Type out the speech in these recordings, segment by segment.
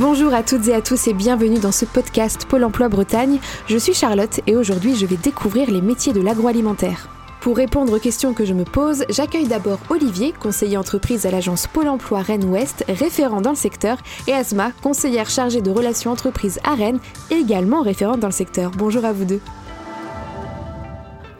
Bonjour à toutes et à tous et bienvenue dans ce podcast Pôle Emploi Bretagne. Je suis Charlotte et aujourd'hui je vais découvrir les métiers de l'agroalimentaire. Pour répondre aux questions que je me pose, j'accueille d'abord Olivier, conseiller entreprise à l'agence Pôle Emploi Rennes-Ouest, référent dans le secteur, et Asma, conseillère chargée de relations entreprises à Rennes, également référente dans le secteur. Bonjour à vous deux.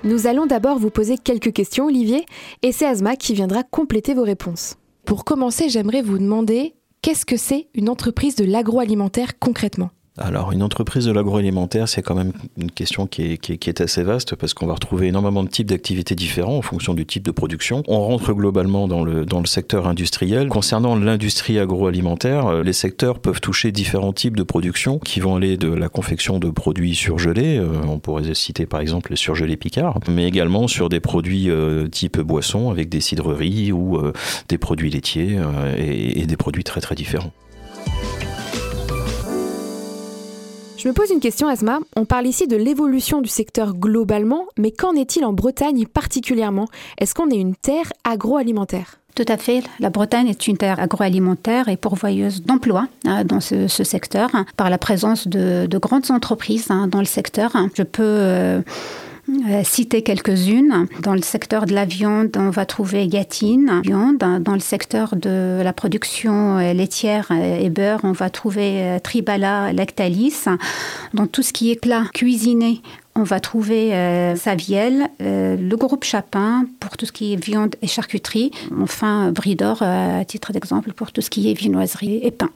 Nous allons d'abord vous poser quelques questions, Olivier, et c'est Asma qui viendra compléter vos réponses. Pour commencer, j'aimerais vous demander qu'est-ce que c'est une entreprise de l'agroalimentaire concrètement? Alors, une entreprise de l'agroalimentaire, c'est quand même une question qui est, assez vaste parce qu'on va retrouver énormément de types d'activités différents en fonction du type de production. On rentre globalement dans le, secteur industriel. Concernant l'industrie agroalimentaire, euh, les secteurs peuvent toucher différents types de production qui vont aller de la confection de produits surgelés, euh, on pourrait citer par exemple les surgelés Picard, mais également sur des produits euh, type boisson avec des cidreries ou des produits laitiers et des produits très très différents. Je me pose une question, Asma. On parle ici de l'évolution du secteur globalement, mais qu'en est-il en Bretagne particulièrement? Est-ce qu'on est une terre agroalimentaire? Tout à fait. La Bretagne est une terre agroalimentaire et pourvoyeuse d'emplois hein, dans ce, secteur par la présence de, grandes entreprises hein, dans le secteur. Je peux euh, euh, citer quelques-unes. Dans le secteur de la viande, on va trouver Gatine, viande. Dans le secteur de la production euh, laitière et beurre, on va trouver euh, Tribala, Lactalis. Dans tout ce qui est plat cuisiné, on va trouver Saviel, le groupe Chapin pour tout ce qui est viande et charcuterie. Enfin, Bridor, à titre d'exemple, pour tout ce qui est vinoiserie et pain.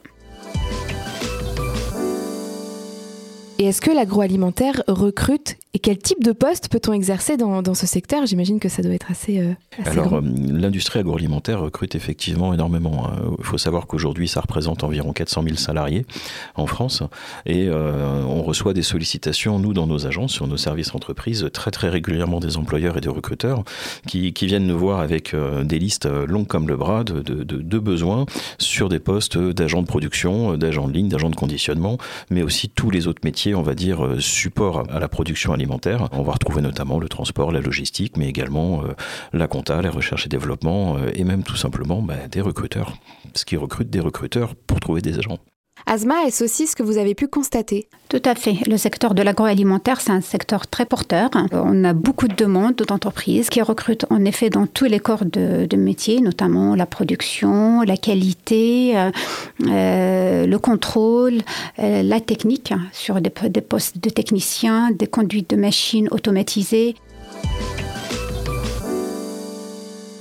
Et est-ce que l'agroalimentaire recrute et quel type de poste peut-on exercer dans, ce secteur? J'imagine que ça doit être assez, euh, Alors, euh, l'industrie agroalimentaire recrute effectivement énormément. Hein. Il faut savoir qu'aujourd'hui, ça représente environ 400 000 salariés en France et euh, on reçoit des sollicitations, nous, dans nos agences, sur nos services entreprises, très très régulièrement des employeurs et des recruteurs qui, viennent nous voir avec des listes longues comme le bras de, de besoins sur des postes d'agents de production, d'agents de ligne, d'agents de conditionnement, mais aussi tous les autres métiers on va dire, euh, support à la production alimentaire. On va retrouver notamment le transport, la logistique, mais également euh, la compta, la recherche et développement, euh, et même tout simplement bah, des recruteurs. Ce qui recrute des recruteurs pour trouver des agents. Asma, est-ce aussi ce que vous avez pu constater? Tout à fait. Le secteur de l'agroalimentaire, c'est un secteur très porteur. On a beaucoup de demandes d'entreprises qui recrutent en effet dans tous les corps de, métiers, notamment la production, la qualité, euh, euh, le contrôle, euh, la technique sur des, des postes de techniciens, des conduites de machines automatisées.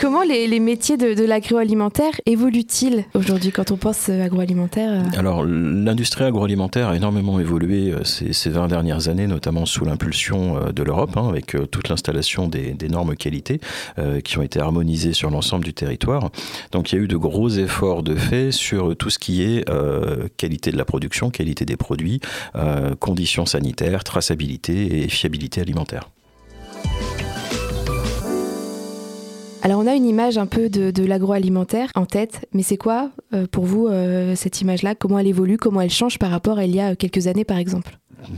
Comment les, métiers de, l'agroalimentaire évoluent-ils aujourd'hui quand on pense euh, agroalimentaire euh Alors, l'industrie agroalimentaire a énormément évolué euh, ces, 20 dernières années, notamment sous l'impulsion de l'Europe, hein, avec toute l'installation des, normes qualité qui ont été harmonisées sur l'ensemble du territoire. Donc, il y a eu de gros efforts de fait sur tout ce qui est qualité de la production, qualité des produits, conditions sanitaires, traçabilité et fiabilité alimentaire. Alors on a une image un peu de, l'agroalimentaire en tête, mais c'est quoi euh, pour vous euh, cette image-là? Comment elle évolue? Comment elle change par rapport à il y a quelques années par exemple?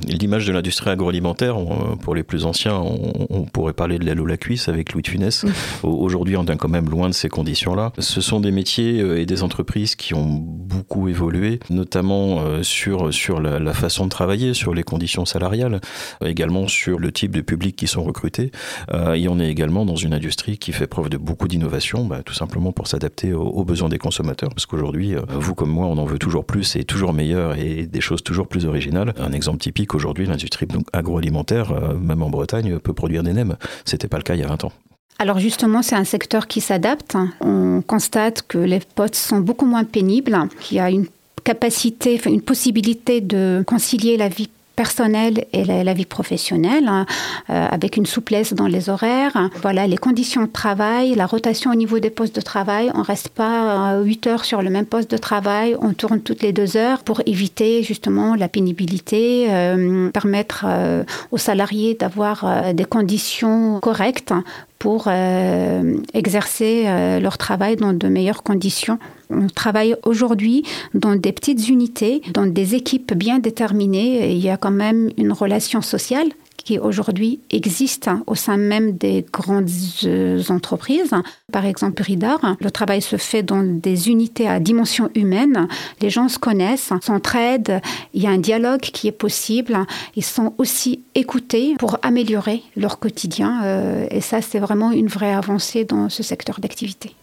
L'image de l'industrie agroalimentaire, pour les plus anciens, on, pourrait parler de l'aile ou la cuisse avec Louis de Funès. Aujourd'hui, on est quand même loin de ces conditions-là. Ce sont des métiers euh, et des entreprises qui ont beaucoup évolué, notamment euh, sur, sur la, façon de travailler, sur les conditions salariales, également sur le type de public qui sont recrutés. Euh, et on est également dans une industrie qui fait preuve de beaucoup d'innovation, bah, tout simplement pour s'adapter aux, besoins des consommateurs. Parce qu'aujourd'hui, vous comme moi, on en veut toujours plus et toujours meilleur et des choses toujours plus originales. Un exemple type qu'aujourd'hui, l'industrie agroalimentaire, euh, même en Bretagne, peut produire des nems. C'était pas le cas il y a 20 ans. Alors justement, c'est un secteur qui s'adapte. On constate que les postes sont beaucoup moins pénibles, qu'il y a une capacité, une possibilité de concilier la vie personnelle et la, vie professionnelle, hein, euh, avec une souplesse dans les horaires. Voilà, les conditions de travail, la rotation au niveau des postes de travail. On reste pas 8 heures sur le même poste de travail, on tourne toutes les deux heures pour éviter justement la pénibilité, euh, permettre euh, aux salariés d'avoir des conditions correctes pour exercer leur travail dans de meilleures conditions. On travaille aujourd'hui dans des petites unités, dans des équipes bien déterminées. il y a quand même une relation sociale qui aujourd'hui existent au sein même des grandes euh, entreprises. Par exemple, RIDAR, le travail se fait dans des unités à dimension humaine. Les gens se connaissent, s'entraident, il y a un dialogue qui est possible. Ils sont aussi écoutés pour améliorer leur quotidien. Euh, et ça, c'est vraiment une vraie avancée dans ce secteur d'activité.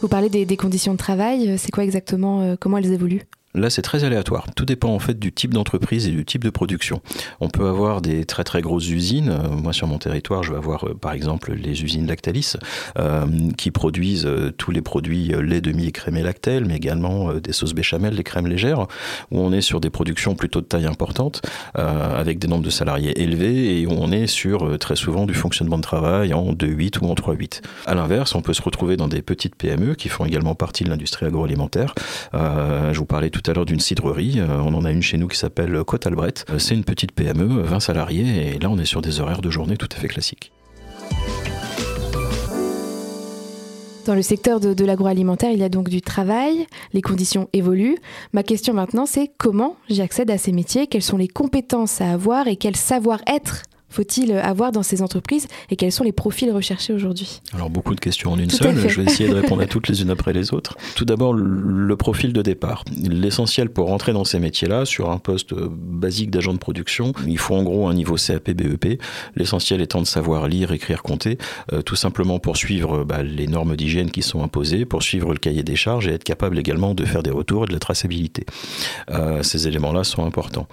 Vous parlez des, des, conditions de travail, c'est quoi exactement, comment elles évoluent? Là, c'est très aléatoire. Tout dépend en fait du type d'entreprise et du type de production. On peut avoir des très très grosses usines. Euh, moi, sur mon territoire, je vais avoir euh, par exemple les usines Lactalis euh, qui produisent tous les produits lait demi écrémé lactel, mais également des sauces béchamel, des crèmes légères, où on est sur des productions plutôt de taille importante, avec des nombres de salariés élevés et où on est sur très souvent du fonctionnement de travail en 2-8 ou en 3-8. À l'inverse, on peut se retrouver dans des petites PME qui font également partie de l'industrie agroalimentaire. je vous parlais tout tout à l'heure d'une cidrerie. Euh, on en a une chez nous qui s'appelle Côte Albret. Euh, c'est une petite PME, 20 salariés, et là on est sur des horaires de journée tout à fait classiques. Dans le secteur de, de l'agroalimentaire, il y a donc du travail, les conditions évoluent. Ma question maintenant, c'est comment j'accède à ces métiers, quelles sont les compétences à avoir et quel savoir-être faut-il avoir dans ces entreprises et quels sont les profils recherchés aujourd'hui? Alors beaucoup de questions en une seule, je vais essayer de répondre à toutes les unes après les autres. Tout d'abord, le profil de départ. L'essentiel pour rentrer dans ces métiers-là, sur un poste basique d'agent de production, il faut en gros un niveau CAP BEP, l'essentiel étant de savoir lire, écrire, compter, euh, tout simplement pour suivre bah, les normes d'hygiène qui sont imposées, pour suivre le cahier des charges et être capable également de faire des retours et de la traçabilité. Euh, ces éléments-là sont importants.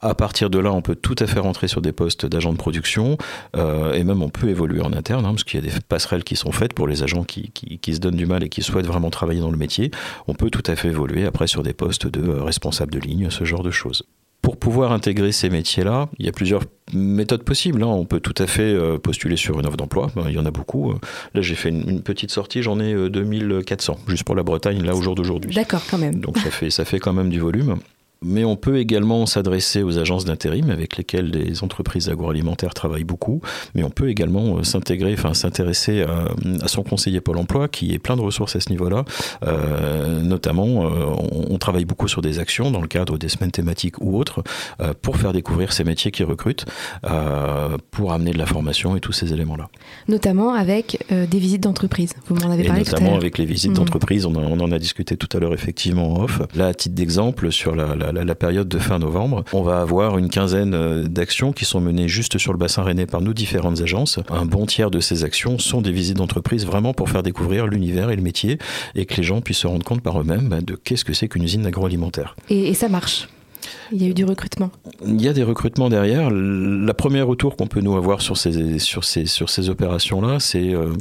À partir de là, on peut tout à fait rentrer sur des postes d'agent de production euh, et même on peut évoluer en interne hein, parce qu'il y a des passerelles qui sont faites pour les agents qui, qui, qui, se donnent du mal et qui souhaitent vraiment travailler dans le métier. On peut tout à fait évoluer après sur des postes de euh, responsable de ligne, ce genre de choses. Pour pouvoir intégrer ces métiers-là, il y a plusieurs méthodes possibles. Hein. On peut tout à fait euh, postuler sur une offre d'emploi. Ben, il y en a beaucoup. Là, j'ai fait une, une, petite sortie, j'en ai 2400, juste pour la Bretagne, là, au jour d'aujourd'hui. D'accord, quand même. Donc, ça fait, ça fait quand même du volume. Mais on peut également s'adresser aux agences d'intérim avec lesquelles les entreprises agroalimentaires travaillent beaucoup. Mais on peut également euh, s'intégrer, enfin s'intéresser à, à, son conseiller Pôle Emploi qui est plein de ressources à ce niveau-là. Euh, notamment, euh, on, on, travaille beaucoup sur des actions dans le cadre des semaines thématiques ou autres euh, pour faire découvrir ces métiers qui recrutent, pour amener de la formation et tous ces éléments-là. Notamment avec des visites d'entreprise. Vous m'en avez et parlé. Notamment avec les visites mmh. d'entreprise. On, on, en a discuté tout à l'heure effectivement en off. Là, à titre d'exemple, sur la, la la, la, période de fin novembre. On va avoir une quinzaine euh, d'actions qui sont menées juste sur le bassin rennais par nos différentes agences. Un bon tiers de ces actions sont des visites d'entreprise vraiment pour faire découvrir l'univers et le métier et que les gens puissent se rendre compte par eux-mêmes bah, de qu'est-ce que c'est qu'une usine agroalimentaire. Et, et ça marche? Il y a eu du recrutement. Il y a des recrutements derrière. La première retour qu'on peut nous avoir sur ces, sur ces, sur ces opérations-là, c'est euh,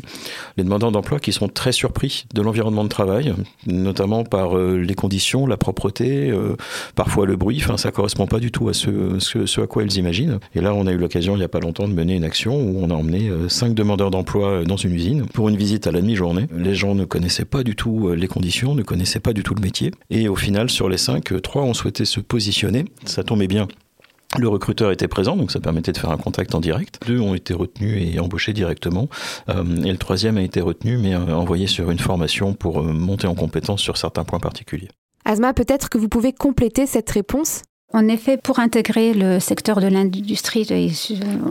les demandeurs d'emploi qui sont très surpris de l'environnement de travail, notamment par euh, les conditions, la propreté, euh, parfois le bruit. Enfin, ça correspond pas du tout à ce, ce, à quoi ils imaginent. Et là, on a eu l'occasion, il n'y a pas longtemps, de mener une action où on a emmené cinq demandeurs d'emploi dans une usine pour une visite à la demi-journée. Les gens ne connaissaient pas du tout les conditions, ne connaissaient pas du tout le métier. Et au final, sur les cinq, trois ont souhaité se positionner ça tombait bien. Le recruteur était présent, donc ça permettait de faire un contact en direct. Deux ont été retenus et embauchés directement. Euh, et le troisième a été retenu, mais euh, envoyé sur une formation pour euh, monter en compétence sur certains points particuliers. Asma, peut-être que vous pouvez compléter cette réponse? En effet, pour intégrer le secteur de l'industrie,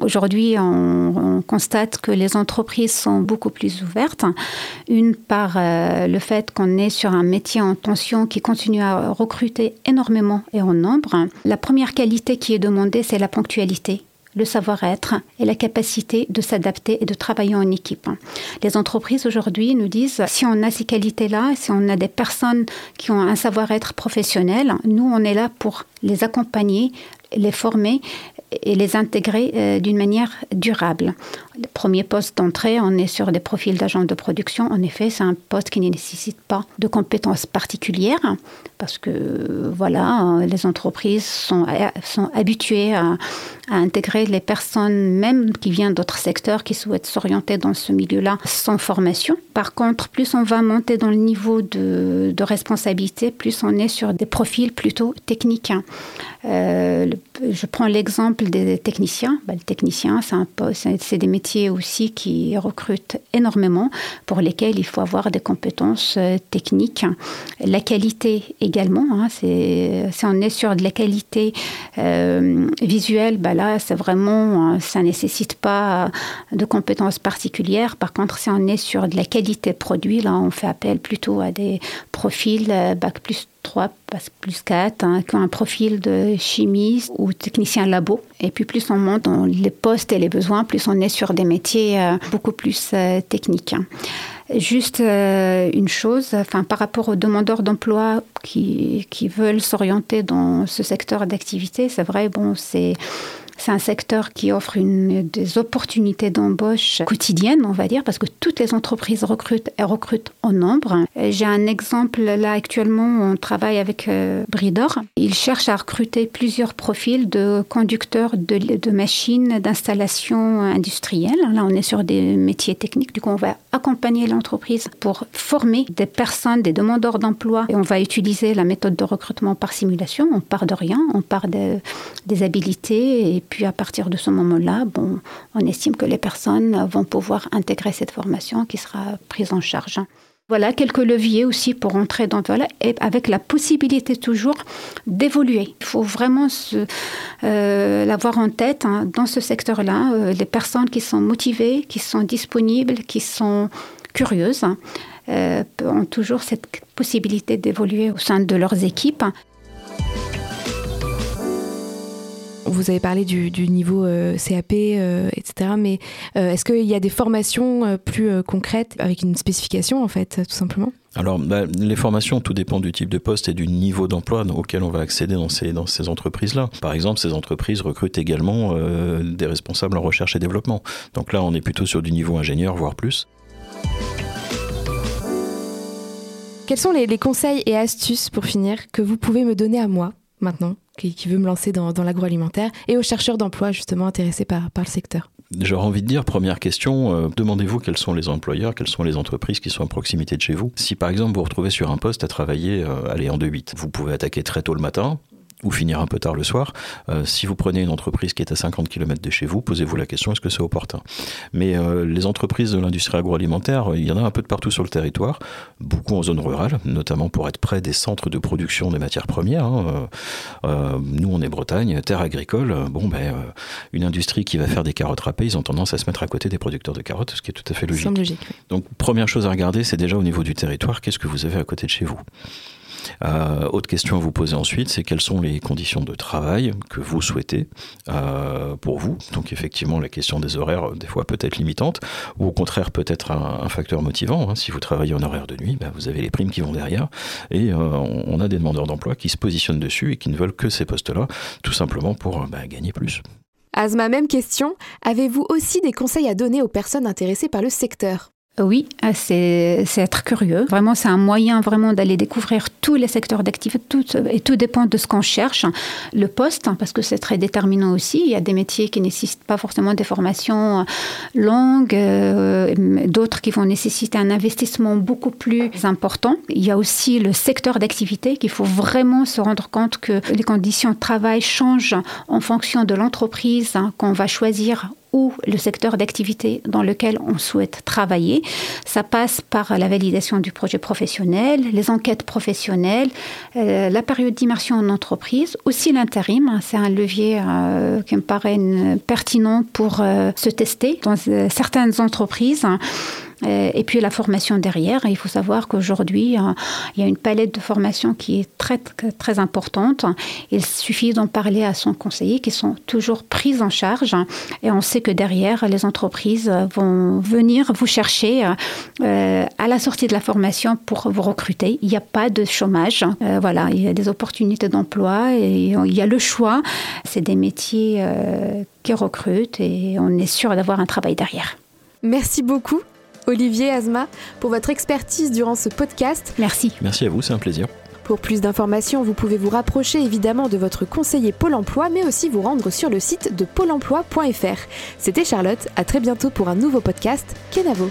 aujourd'hui, on, on, constate que les entreprises sont beaucoup plus ouvertes. Une par euh, le fait qu'on est sur un métier en tension qui continue à recruter énormément et en nombre. La première qualité qui est demandée, c'est la ponctualité le savoir-être et la capacité de s'adapter et de travailler en équipe. Les entreprises aujourd'hui nous disent si on a ces qualités-là, si on a des personnes qui ont un savoir-être professionnel, nous on est là pour les accompagner, les former et les intégrer euh, d'une manière durable. Premier poste d'entrée, on est sur des profils d'agents de production. En effet, c'est un poste qui ne nécessite pas de compétences particulières parce que voilà, les entreprises sont, habituées à, intégrer les personnes même qui viennent d'autres secteurs qui souhaitent s'orienter dans ce milieu-là sans formation. Par contre, plus on va monter dans le niveau de, responsabilité, plus on est sur des profils plutôt techniques. Euh, je prends l'exemple exemple des techniciens. Bah, le technicien, c'est des métiers aussi qui recrutent énormément, pour lesquels il faut avoir des compétences euh, techniques. La qualité également, hein, si on est sur de la qualité euh, visuelle, bah là, c'est vraiment, hein, ça nécessite pas de compétences particulières. Par contre, si on est sur de la qualité produit, là, on fait appel plutôt à des profils euh, bac plus 3, plus 4, hein, qui ont un profil de chimiste ou technicien labo. Et puis plus on monte dans les postes et les besoins, plus on est sur des métiers euh, beaucoup plus euh, techniques. Juste euh, une chose, enfin, par rapport aux demandeurs d'emploi qui, qui veulent s'orienter dans ce secteur d'activité, c'est vrai, bon, c'est c'est un secteur qui offre des opportunités d'embauche quotidiennes, on va dire, parce que toutes les entreprises recrutent et recrutent en nombre. J'ai un exemple là actuellement, on travaille avec euh, Bridor. Ils cherchent à recruter plusieurs profils de conducteurs de, machines d'installation industrielle. Là, on est sur des métiers techniques. Du coup, on va accompagner l'entreprise pour former des personnes, des demandeurs d'emploi. Et on va utiliser la méthode de recrutement par simulation. On part de rien, on part de, des habilités puis à partir de ce moment-là, bon, on estime que les personnes vont pouvoir intégrer cette formation qui sera prise en charge. Voilà quelques leviers aussi pour entrer dans voilà et avec la possibilité toujours d'évoluer. Il faut vraiment euh, l'avoir en tête hein, dans ce secteur-là. Euh, les personnes qui sont motivées, qui sont disponibles, qui sont curieuses euh, ont toujours cette possibilité d'évoluer au sein de leurs équipes. Vous avez parlé du, niveau euh, CAP, euh, etc. Mais euh, est-ce qu'il y a des formations plus concrètes avec une spécification, en fait, tout simplement? Alors, bah, les formations, tout dépend du type de poste et du niveau d'emploi auquel on va accéder dans ces, dans ces entreprises-là. Par exemple, ces entreprises recrutent également des responsables en recherche et développement. Donc là, on est plutôt sur du niveau ingénieur, voire plus. Quels sont les conseils et astuces, pour finir, que vous pouvez me donner à moi? Maintenant qui, veut me lancer dans, l'agroalimentaire et aux chercheurs d'emploi justement intéressés par, le secteur J'aurais envie de dire, première question, euh, demandez-vous quels sont les employeurs, quelles sont les entreprises qui sont à proximité de chez vous. Si par exemple vous vous retrouvez sur un poste à travailler, euh, allez, en 2-8, vous pouvez attaquer très tôt le matin, ou finir un peu tard le soir. Euh, si vous prenez une entreprise qui est à 50 km de chez vous, posez-vous la question est-ce que c'est opportun? Mais euh, les entreprises de l'industrie agroalimentaire, il y en a un peu de partout sur le territoire, beaucoup en zone rurale, notamment pour être près des centres de production des matières premières. Hein. Euh, nous, on est Bretagne, terre agricole. Bon, ben, une industrie qui va faire des carottes râpées, ils ont tendance à se mettre à côté des producteurs de carottes, ce qui est tout à fait logique. logique Donc, première chose à regarder, c'est déjà au niveau du territoire, qu'est-ce que vous avez à côté de chez vous? Euh, autre question à vous poser ensuite, c'est quelles sont les conditions de travail que vous souhaitez euh, pour vous? Donc effectivement, la question des horaires, des fois peut être limitante, ou au contraire peut être un, facteur motivant. Hein. Si vous travaillez en horaire de nuit, bah, vous avez les primes qui vont derrière, et euh, on a des demandeurs d'emploi qui se positionnent dessus et qui ne veulent que ces postes-là, tout simplement pour bah, gagner plus. Asma, même question. Avez-vous aussi des conseils à donner aux personnes intéressées par le secteur? Oui, euh, c'est être curieux. Vraiment, c'est un moyen vraiment d'aller découvrir tous les secteurs d'activité et tout dépend de ce qu'on cherche. Le poste, hein, parce que c'est très déterminant aussi. Il y a des métiers qui nécessitent pas forcément des formations euh, longues, euh, d'autres qui vont nécessiter un investissement beaucoup plus important. Il y a aussi le secteur d'activité qu'il faut vraiment se rendre compte que les conditions de travail changent en fonction de l'entreprise hein, qu'on va choisir ou le secteur d'activité dans lequel on souhaite travailler. Ça passe par la validation du projet professionnel, les enquêtes professionnelles, euh, la période d'immersion en entreprise, aussi l'intérim. C'est un levier euh, qui me paraît pertinent pour euh, se tester dans certaines entreprises. Euh, et puis la formation derrière. Il faut savoir qu'aujourd'hui, euh, il y a une palette de formation qui est très, très importante. Il suffit d'en parler à son conseiller qui sont toujours prises en charge. Et on sait que derrière, les entreprises vont venir vous chercher euh, à la sortie de la formation pour vous recruter. Il n'y a pas de chômage. voilà, il y a des opportunités d'emploi et il y a le choix. C'est des métiers qui recrutent et on est sûr d'avoir un travail derrière. Merci beaucoup. Olivier, Asma, pour votre expertise durant ce podcast. Merci. Merci à vous, c'est un plaisir. Pour plus d'informations, vous pouvez vous rapprocher évidemment de votre conseiller Pôle emploi, mais aussi vous rendre sur le site de pôle emploi.fr. C'était Charlotte, à très bientôt pour un nouveau podcast. Kenavo.